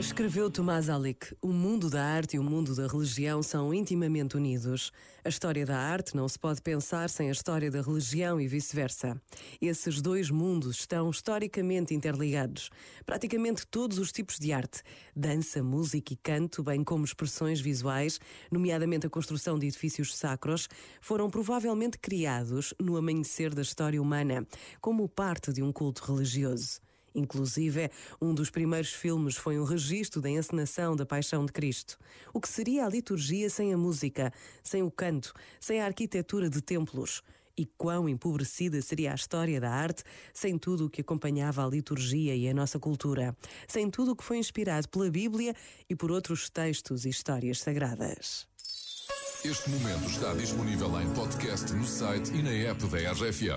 Escreveu Tomás Alick: O mundo da arte e o mundo da religião são intimamente unidos. A história da arte não se pode pensar sem a história da religião e vice-versa. Esses dois mundos estão historicamente interligados. Praticamente todos os tipos de arte, dança, música e canto, bem como expressões visuais, nomeadamente a construção de edifícios sacros, foram provavelmente criados no amanhecer da história humana, como parte de um culto religioso. Inclusive, um dos primeiros filmes foi um registro da encenação da Paixão de Cristo. O que seria a liturgia sem a música, sem o canto, sem a arquitetura de templos? E quão empobrecida seria a história da arte sem tudo o que acompanhava a liturgia e a nossa cultura, sem tudo o que foi inspirado pela Bíblia e por outros textos e histórias sagradas. Este momento está disponível em podcast no site e na app da RFM.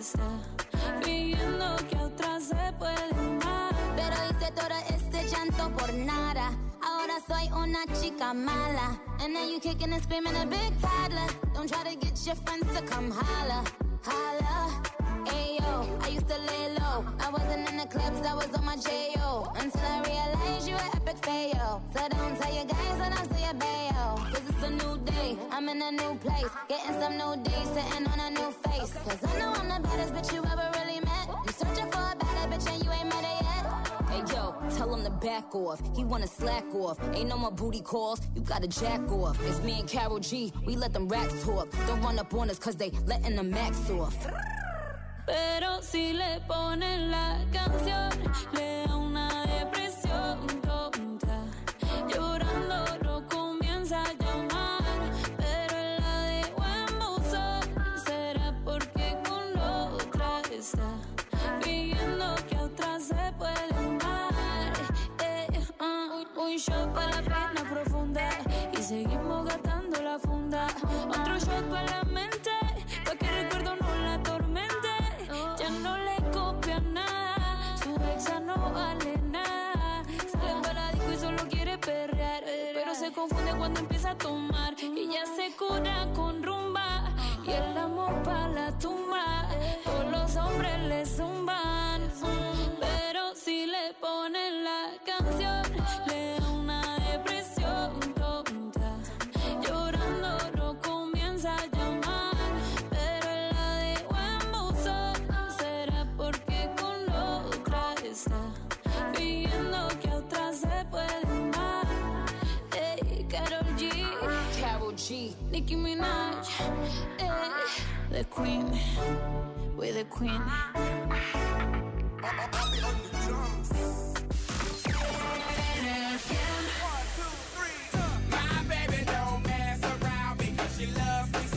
otra está viviendo que se puede. Pero hice todo este llanto por nada. Ahora soy una chica mala. And you kicking and screaming a big toddler. Don't try to get your friends to come holla. Holla. Ayo, I used to lay low. I wasn't in the clubs, I was on my J.O. Until I realized you were epic fail. So don't tell your guys when I say a bail. Cause it's a new day, I'm in a new place. Getting some new days, sitting on a new face. Cause back off. He wanna slack off. Ain't no more booty calls. You gotta jack off. It's me and Karol G. We let them racks talk. Don't run up on us cause they letting the max off. Pero si le shot para la pena profunda y seguimos gastando la funda. Otro shot para la mente, pa' que recuerdo no la atormente. Ya no le copia nada, su exa no vale nada. Sale para disco y solo quiere perrear, pero se confunde cuando empieza a tomar. Y ya se cura con Nicki Minaj, eh, the queen, we're the queen. Uh. My baby don't mess around because she loves me